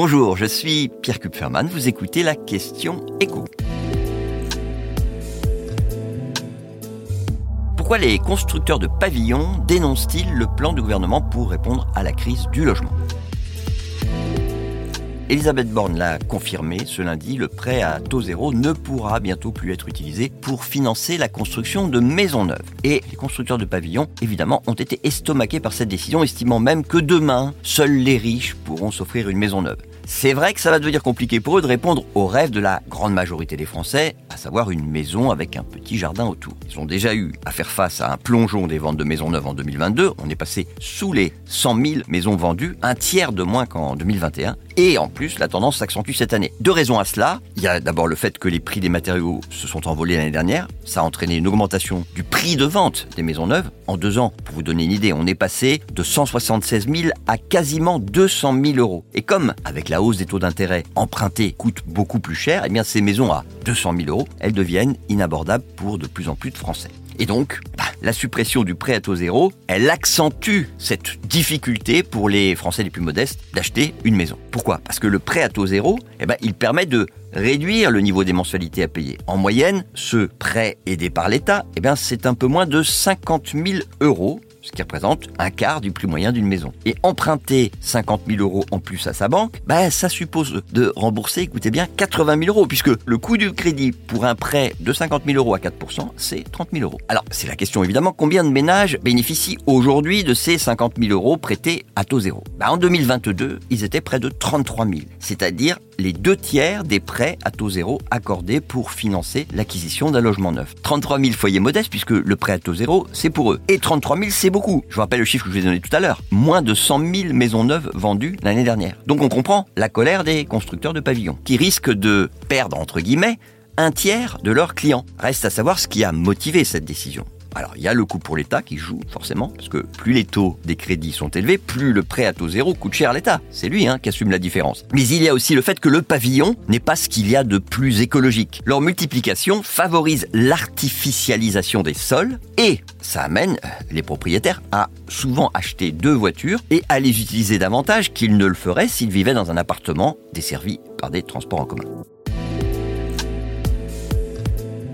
Bonjour, je suis Pierre Kupferman, vous écoutez la question écho. Pourquoi les constructeurs de pavillons dénoncent-ils le plan du gouvernement pour répondre à la crise du logement? Elisabeth Borne l'a confirmé ce lundi, le prêt à taux zéro ne pourra bientôt plus être utilisé pour financer la construction de maisons neuves. Et les constructeurs de pavillons, évidemment, ont été estomaqués par cette décision, estimant même que demain, seuls les riches pourront s'offrir une maison neuve. C'est vrai que ça va devenir compliqué pour eux de répondre au rêve de la grande majorité des Français, à savoir une maison avec un petit jardin autour. Ils ont déjà eu à faire face à un plongeon des ventes de maisons neuves en 2022. On est passé sous les 100 000 maisons vendues, un tiers de moins qu'en 2021. Et en plus, la tendance s'accentue cette année. Deux raisons à cela. Il y a d'abord le fait que les prix des matériaux se sont envolés l'année dernière. Ça a entraîné une augmentation du prix de vente des maisons neuves. En deux ans, pour vous donner une idée, on est passé de 176 000 à quasiment 200 000 euros. Et comme, avec la hausse des taux d'intérêt, emprunter coûte beaucoup plus cher, eh bien ces maisons à 200 000 euros, elles deviennent inabordables pour de plus en plus de Français. Et donc, bah, la suppression du prêt à taux zéro, elle accentue cette difficulté pour les Français les plus modestes d'acheter une maison. Pourquoi? Parce que le prêt à taux zéro, eh ben, il permet de réduire le niveau des mensualités à payer. En moyenne, ce prêt aidé par l'État, eh c'est un peu moins de 50 000 euros ce qui représente un quart du prix moyen d'une maison. Et emprunter 50 000 euros en plus à sa banque, bah, ça suppose de rembourser, écoutez bien, 80 000 euros, puisque le coût du crédit pour un prêt de 50 000 euros à 4%, c'est 30 000 euros. Alors, c'est la question évidemment, combien de ménages bénéficient aujourd'hui de ces 50 000 euros prêtés à taux zéro? Bah, En 2022, ils étaient près de 33 000, c'est-à-dire les deux tiers des prêts à taux zéro accordés pour financer l'acquisition d'un logement neuf. 33 000 foyers modestes, puisque le prêt à taux zéro, c'est pour eux. Et 33 000, c'est beaucoup. Je vous rappelle le chiffre que je vous ai donné tout à l'heure. Moins de 100 000 maisons neuves vendues l'année dernière. Donc on comprend la colère des constructeurs de pavillons, qui risquent de perdre, entre guillemets, un tiers de leurs clients. Reste à savoir ce qui a motivé cette décision. Alors, il y a le coût pour l'État qui joue, forcément, parce que plus les taux des crédits sont élevés, plus le prêt à taux zéro coûte cher à l'État. C'est lui hein, qui assume la différence. Mais il y a aussi le fait que le pavillon n'est pas ce qu'il y a de plus écologique. Leur multiplication favorise l'artificialisation des sols et ça amène euh, les propriétaires à souvent acheter deux voitures et à les utiliser davantage qu'ils ne le feraient s'ils vivaient dans un appartement desservi par des transports en commun.